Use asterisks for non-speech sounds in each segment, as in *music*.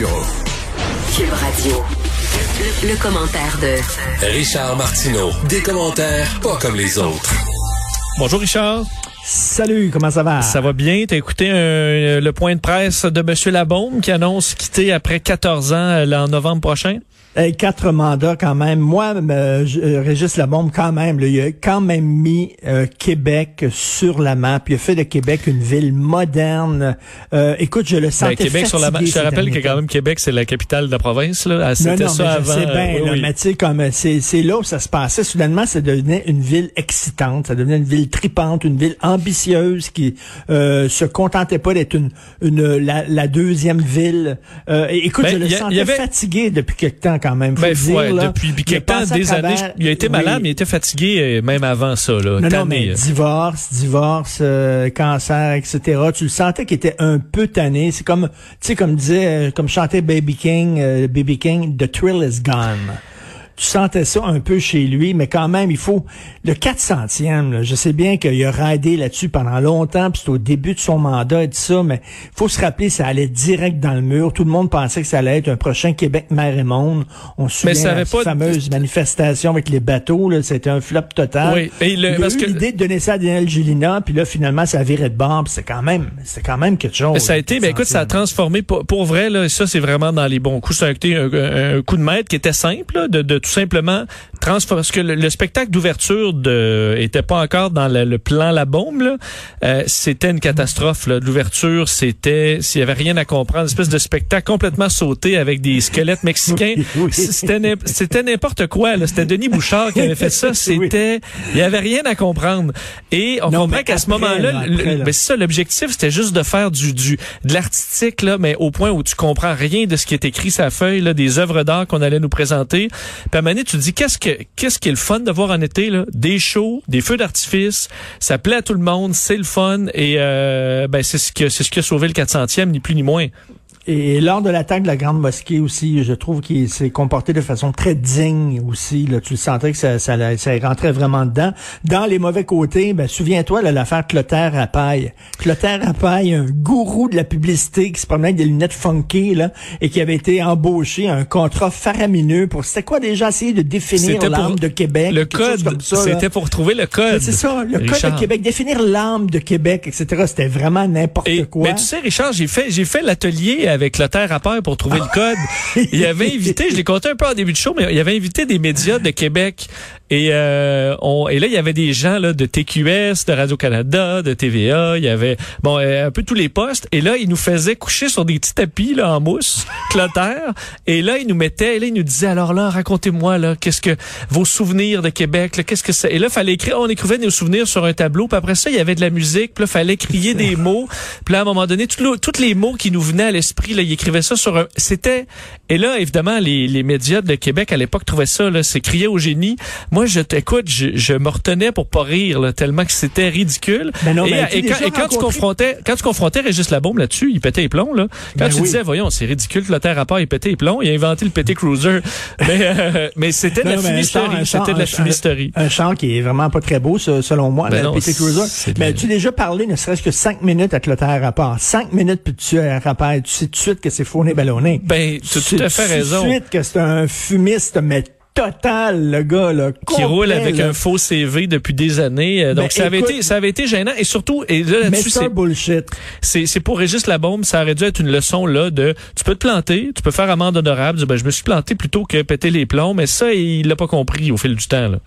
Cube Radio. Le, le commentaire de Richard Martineau. Des commentaires pas comme les autres. Bonjour Richard. Salut, comment ça va? Ça va bien? T'as écouté un- le point de presse de M. Labaume qui annonce quitter après 14 ans euh, là, en novembre prochain? Hey, quatre mandats quand même. Moi, euh, je- Régis Labombe, quand même, là, il a quand même mis euh, Québec sur la map. Il a fait de Québec une ville moderne. Euh, écoute, je le Ben, sentais Québec sur la map. Je te rappelle que quand même Québec, c'est la capitale de la province. Là. C'était ça avant. sais bien, oui, là, oui. mais tu sais, comme euh, c'est c'est là où ça se passait. Soudainement, ça devenait une ville excitante, ça devenait une ville tripante, une ville ambitieuse qui euh, se contentait pas d'être une, une la, la deuxième ville. Euh, écoute, Ben, je le a- sentais avait- fatigué depuis quelque temps quand même. Faut Ben, dire, ouais, là. depuis puis Il temps, des années, travers- il a été oui. malade, mais il était fatigué euh, même avant ça. Là, Non, non, mais euh. divorce, divorce, euh, cancer, etc. Tu le sentais qu'il était un peu tanné. C'est comme, tu sais, comme disait, euh, comme chantait Baby King, euh, Baby King, The thrill is gone. Tu sentais ça un peu chez lui, mais quand même, il faut le 400e. Là, je sais bien qu'il a raidé là-dessus pendant longtemps, puis c'est au début de son mandat et tout ça, mais faut se rappeler, ça allait direct dans le mur. Tout le monde pensait que ça allait être un prochain Québec mer et monde. On se souvient ça de avait la pas- fameuse manifestation avec les bateaux. Là, c'était un flop total. Oui, et le- Il a parce eu que- l'idée de donner ça à Daniel Gélina, puis là, finalement, ça a viré de bord, puis c'est quand même, c'est quand même quelque chose. Mais ça a été, ben écoute, ça a transformé pour, pour vrai là, ça c'est vraiment dans les bons coups. Ça a été un, un- un coup de maître qui était simple, là, de, de tout simplement transformer. Parce que le, le spectacle d'ouverture de était pas encore dans le, le plan la bombe. Euh, c'était une catastrophe. L'ouverture, c'était s'il y avait rien à comprendre, une espèce de spectacle complètement sauté avec des squelettes mexicains. *laughs* Oui, oui. C'était n'im- c'était n'importe quoi. C'était Denis Bouchard qui avait fait ça. *laughs* C'était, il y avait rien à comprendre. Et on Non, comprend qu'à ce moment-là, c'est ça, l'objectif, c'était juste de faire du, du de l'artistique, là, mais au point où tu comprends rien de ce qui est écrit sur la feuille, là, des œuvres d'art qu'on allait nous présenter. Puis à tu te dis, qu'est-ce que qu'est-ce qui est le fun de voir en été? Des shows, des feux d'artifice, ça plaît à tout le monde, c'est le fun, et euh, ben c'est ce que c'est ce qui a sauvé le 400e, ni plus ni moins. Et lors de l'attaque de la Grande Mosquée aussi, je trouve qu'il s'est comporté de façon très digne aussi. Là, tu le sentais que ça, ça, ça rentrait vraiment dedans. Dans les mauvais côtés, ben, souviens-toi là, l'affaire Clotaire Rapaille. Clotaire Rapaille, un gourou de la publicité qui se promenait avec des lunettes funky là, et qui avait été embauché à un contrat faramineux pour, c'était quoi déjà, essayer de définir l'âme de Québec. Le code, c'était pour trouver le code. C'est ça, le code de Québec, définir l'âme de Québec, etc. C'était vraiment n'importe quoi. mais tu sais, Richard, j'ai fait, j'ai fait l'atelier avec le terre à peur pour trouver le code. Il avait invité, je l'ai compté un peu en début de show, mais il avait invité des médias de Québec. Et, euh, on, et là, il y avait des gens là, de TQS, de Radio-Canada, de TVA. Il y avait bon euh, un peu tous les postes. Et là, il nous faisait coucher sur des petits tapis là, en mousse, *laughs* clotaire. Et là, il nous mettait, et là, il nous disait, alors là, racontez-moi, là, qu'est-ce que vos souvenirs de Québec, là, qu'est-ce que c'est? Et là, fallait écrire, on écrivait nos souvenirs sur un tableau. Puis après ça, il y avait de la musique. Puis là, fallait crier des *laughs* mots. Puis là, à un moment donné, tous tous les mots qui nous venaient à l'esprit, là, il écrivait ça sur un, c'était, et là, évidemment, les, les médias de Québec à l'époque trouvaient ça, là, c'est crier au génie. Moi, je t'écoute, je, je me retenais pour pas rire, là, tellement que c'était ridicule. Ben non, et, mais as-tu et quand, et quand tu confrontais, quand tu confrontais Régis Labaume là-dessus, il pétait les plombs, là. Quand Ben tu oui. disais, voyons, c'est ridicule que le terre à part, il pétait les plombs, il a inventé le pété cruiser. *laughs* mais, euh, mais c'était de la fumisterie, c'était de la fumisterie. Un chant qui est vraiment pas très beau, selon moi, Ben non, PT Cruiser. Mais la- as-tu déjà parlé ne serait-ce que cinq minutes avec le terre à part? Cinq minutes, puis tu es rappel, tu sais tout de suite que c'est fauné ballonné. Ben, tu as sais tout à fait raison. Tout de suite que c'est un fumiste, mais total, le gars, là. qui roule avec là. un faux CV depuis des années. Euh, Donc, Ben, ça avait écoute- été, ça avait été gênant. Et surtout, et là, c'est, Bullshit. c'est, c'est pour Régis Labombe, ça aurait dû être une leçon, là, de, tu peux te planter, tu peux faire amende honorable, dire, ben, je me suis planté plutôt que péter les plombs, mais ça, il l'a pas compris au fil du temps, là.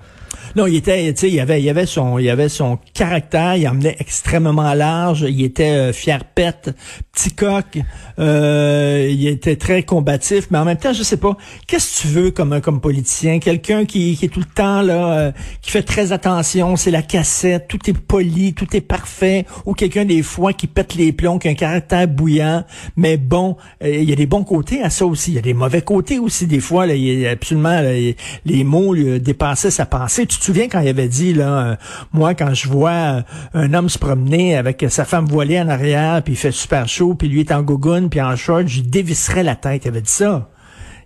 Non, il était, tu sais, il avait, il avait son, il avait son caractère, il emmenait extrêmement large, il était euh, fier pète, petit coq, euh, il était très combatif, mais en même temps, je sais pas, qu'est-ce que tu veux comme comme politicien, quelqu'un qui, qui est tout le temps là, euh, qui fait très attention, c'est la cassette, tout est poli, tout est parfait, ou quelqu'un des fois qui pète les plombs, qui a un caractère bouillant, mais bon, euh, il y a des bons côtés à ça aussi, il y a des mauvais côtés aussi des fois, là, il y a absolument les mots lui, dépassaient sa pensée. Tu te souviens quand il avait dit là, euh, moi quand je vois euh, un homme se promener avec sa femme voilée en arrière, puis il fait super chaud, puis lui est en gogoune, puis en short, je dévisserais la tête. Il avait dit ça.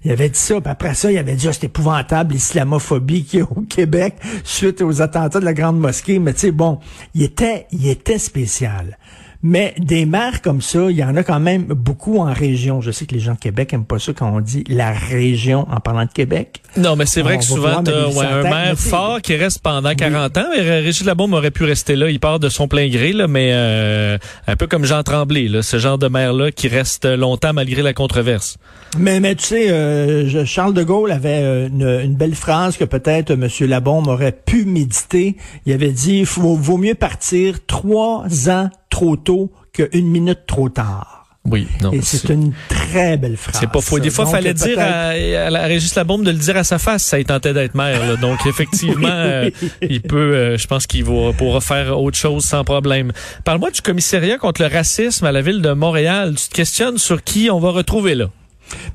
Il avait dit ça, puis après ça, il avait dit, ah, c'est épouvantable l'islamophobie qu'il y a au Québec suite aux attentats de la Grande Mosquée. Mais tu sais, bon, il était, il était spécial. Mais des maires comme ça, il y en a quand même beaucoup en région. Je sais que les gens de Québec aiment pas ça quand on dit la région en parlant de Québec. Non, mais c'est vrai que souvent, des ouais, un maire fort qui reste pendant 40 ans. Mais Régis Labaume aurait pu rester là. Il part de son plein gré, là, mais euh, un peu comme Jean Tremblay, là, ce genre de maire-là qui reste longtemps malgré la controverse. Mais, mais tu sais, euh, Charles de Gaulle avait euh, une, une belle phrase que peut-être M. Labombe aurait pu méditer. Il avait dit, il vaut mieux partir trois ans trop tôt qu'une minute trop tard. Oui, non. Et c'est une très belle phrase. C'est pas faux. Des fois, Donc, fallait dire à, à la Régis Labaume de le dire à sa face. Ça il tentait d'être maire. là. Donc, effectivement, *laughs* euh, il peut. euh, je pense qu'il va pourra faire autre chose sans problème. Parle-moi du commissariat contre le racisme à la ville de Montréal. Tu te questionnes sur qui on va retrouver là?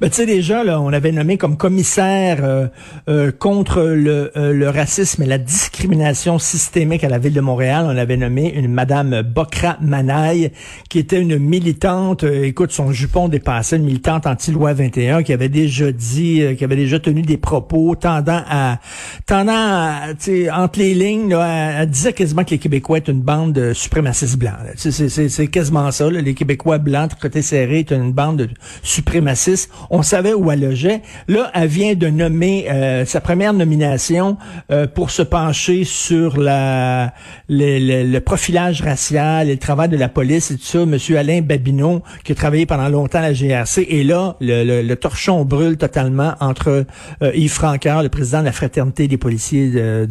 Ben, tu sais, déjà, là, on avait nommé comme commissaire euh, euh, contre le, euh, le racisme et la discrimination systémique à la ville de Montréal. On avait nommé une Madame Bokra Manaï, qui était une militante, euh, écoute, son jupon dépassait, une militante anti-loi 21, qui avait déjà dit, euh, qui avait déjà tenu des propos tendant à, tendant à, entre les lignes, là, elle, elle disait quasiment que les Québécois étaient une bande de suprémacistes blancs. C'est, quasiment ça. là. Les Québécois blancs, côté serré, étaient une bande de suprémacistes. On savait où elle logeait. Là, elle vient de nommer euh, sa première nomination euh, pour se pencher sur le, profilage racial et le travail de la police et tout ça. Monsieur Alain Babineau, qui a travaillé pendant longtemps à la GRC, et là, le, torchon brûle totalement entre euh, Yves Franqueur, le président de la fraternité des policiers de,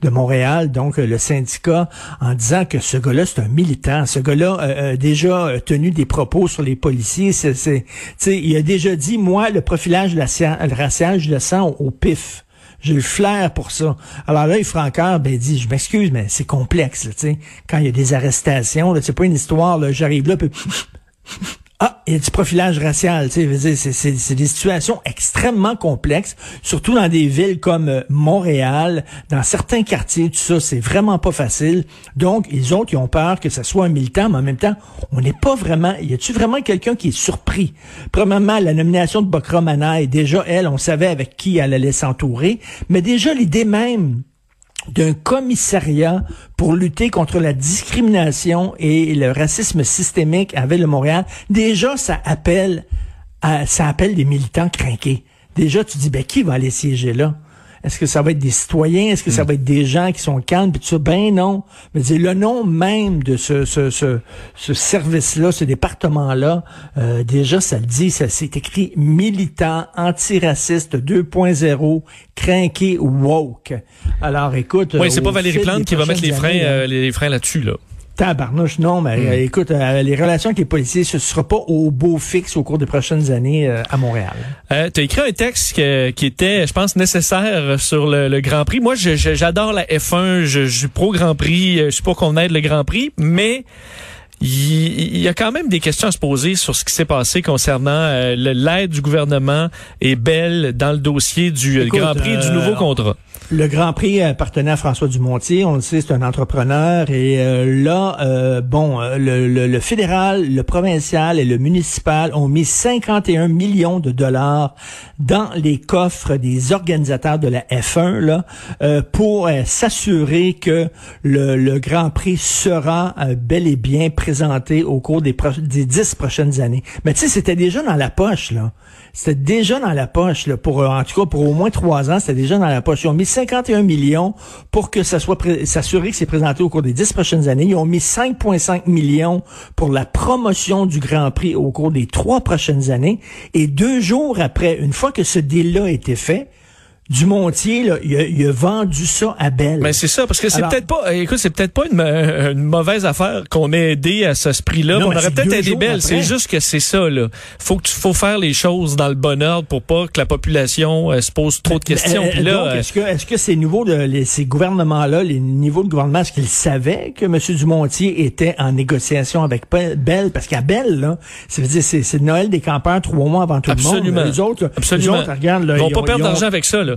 de, Montréal, donc le syndicat, en disant que ce gars-là, c'est un militant. Ce gars-là a déjà tenu des propos sur les policiers. C'est, il a déjà dit, moi, le profilage racial, je le sens au, pif. J'ai le flair pour ça. Alors là, Franqueur, ben, dit, je m'excuse, mais c'est complexe, tu sais. Quand il y a des arrestations, là, c'est pas une histoire, là, j'arrive là, puis ah, il y a du profilage racial, tu sais, c'est, des situations extrêmement complexes, surtout dans des villes comme euh, Montréal, dans certains quartiers, tout ça, c'est vraiment pas facile. Donc, les autres, ils ont peur que ça soit un militant, mais en même temps, on n'est pas vraiment, y a-tu vraiment quelqu'un qui est surpris? Premièrement, la nomination de Bokra Manaï, déjà, elle, on savait avec qui elle allait s'entourer, mais déjà, l'idée même d'un commissariat pour lutter contre la discrimination et le racisme systémique à Ville de Montréal, déjà, ça appelle, ça appelle des militants craqués. Déjà, tu dis, ben, qui va aller siéger là? Est-ce que ça va être des citoyens? Est-ce que ça va être des gens qui sont calmes? Puis tout ça, ben non. Mais c'est le nom même de ce, ce, ce, ce service-là, ce département-là, euh, déjà, ça le dit, ça c'est écrit militant, antiraciste 2.0, craqué, woke. Alors, écoute. Oui, euh, c'est pas au Valérie Plante qui va mettre les freins, années, euh, les freins là-dessus là. Tabarnouche, non, mais euh, écoute, euh, les relations avec les policiers, ce sera pas au beau fixe au cours des prochaines années euh, à Montréal. Tu as écrit un texte que- qui était, je pense, nécessaire sur le, le Grand Prix. Moi, j'adore la F1, je, je suis pro Grand Prix, je suis pour qu'on aide le Grand Prix, mais il, il y a quand même des questions à se poser sur ce qui s'est passé concernant euh, l'aide du gouvernement et Bell dans le dossier du Écoute, Grand Prix du euh, nouveau contrat. Le Grand Prix appartenait à François Dumontier, on le sait, c'est un entrepreneur. Et euh, là, euh, bon, euh, le, le- le fédéral, le provincial et le municipal ont mis 51 millions de dollars dans les coffres des organisateurs de la F1 là, euh, pour euh, s'assurer que le, le Grand Prix sera euh, bel et bien présenté au cours des, des dix prochaines années. Mais tu sais, c'était déjà dans la poche, là. C'était déjà dans la poche, là, pour, euh, en tout cas, pour au moins trois ans, c'était déjà dans la poche. Ils ont mis 51 millions pour que ça soit s'assurer que c'est présenté au cours des dix prochaines années. Ils ont mis 5,5 millions pour la promotion du Grand Prix au cours des trois prochaines années. Et deux jours après, une fois que ce deal-là a été fait, Dumontier, là, il, a, il a vendu ça à Belle. Mais c'est ça, parce que c'est peut-être pas, écoute, c'est peut-être pas une, euh, une mauvaise affaire qu'on ait aidé à ce prix-là. On aurait peut-être aidé Belle. C'est juste que c'est ça, là. Faut que tu, faut faire les choses dans le bon ordre pour pas que la population euh, se pose trop de questions. Euh, euh, est-ce que, est-ce que ces nouveaux, de, les- ces gouvernements-là, les niveaux de gouvernement, est-ce qu'ils savaient que M. Dumontier était en négociation avec Pe- Bell? Parce qu'à Bell, là, ça veut dire, c'est, Noël des campeurs trois mois avant tout absolument. le monde. Les autres, absolument. les autres, regarde, là, ils vont ils pas perdre ont- d'argent avec ça, là.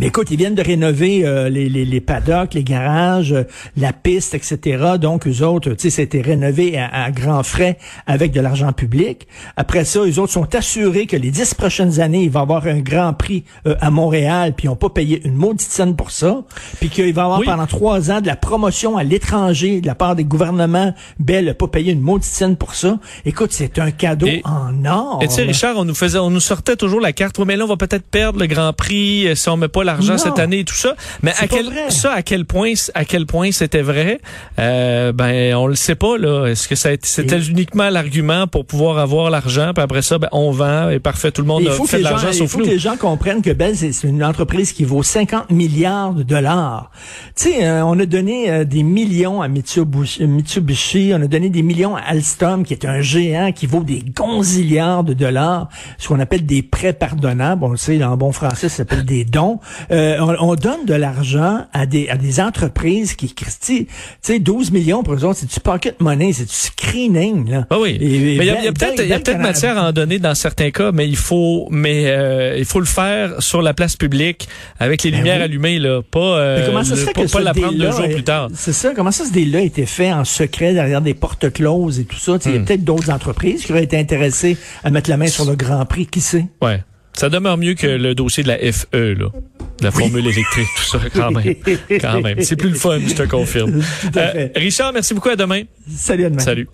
Mais écoute, ils viennent de rénover euh, les, les, les paddocks, les garages, euh, la piste, etc. Donc, eux autres, tu sais, c'était rénové à, à grands frais avec de l'argent public. Après ça, eux autres sont assurés que les dix prochaines années, il va y avoir un grand prix euh, à Montréal, puis ils n'ont pas payé une maudite scène pour ça. Puis qu'il va y avoir Oui. pendant trois ans de la promotion à l'étranger de la part des gouvernements. Bell n'a pas payé une maudite scène pour ça. Écoute, c'est un cadeau Et- en or. Et tu sais. Richard, on nous faisait, on nous sortait toujours la carte. Mais là, on va peut-être perdre le Grand Prix euh, si on met pas l'argent cette année et tout ça. Mais à quel, vrai. ça, à quel point, à quel point c'était vrai, euh, ben, on le sait pas, là. Est-ce que c'était Et- uniquement l'argument pour pouvoir avoir l'argent, puis après ça, ben, on vend, et parfait, tout le monde Il a faut, fait de l'argent il sauf faut nous. que les gens comprennent que Bell, c'est c'est une entreprise qui vaut 50 milliards de dollars. Tu sais, euh, on a donné euh, des millions à Mitsubishi, Mitsubishi, on a donné des millions à Alstom, qui est un géant qui vaut des gonzillards de dollars, ce qu'on appelle des prêts pardonnables. On le sait, en bon français, ça s'appelle des dons. Euh, on, on donne de l'argent à des, à des entreprises qui, Christy, tu sais, 12 millions pour eux autres, c'est du pocket money, c'est du screening, là. Ah oui. Et- et mais il y a, peut-être matière à en donner dans certains cas, mais il faut mais euh, il faut le faire sur la place publique avec les Ben lumières oui. allumées là, pas euh, comment ça le- pas, que pas ce l'apprendre deux jours plus tard? C'est ça. Comment ça, ce deal-là a été fait en secret derrière des portes closes et tout ça? Il y Hmm. a peut-être d'autres entreprises qui auraient été intéressées à mettre la main sur le Grand Prix. Qui sait? Ouais. Ça demeure mieux que le dossier de la FE, là. La formule électrique, tout ça, quand même. *laughs* Quand même. C'est plus le fun, je te confirme. Euh, Richard, merci beaucoup. À demain. Salut, à demain. Salut.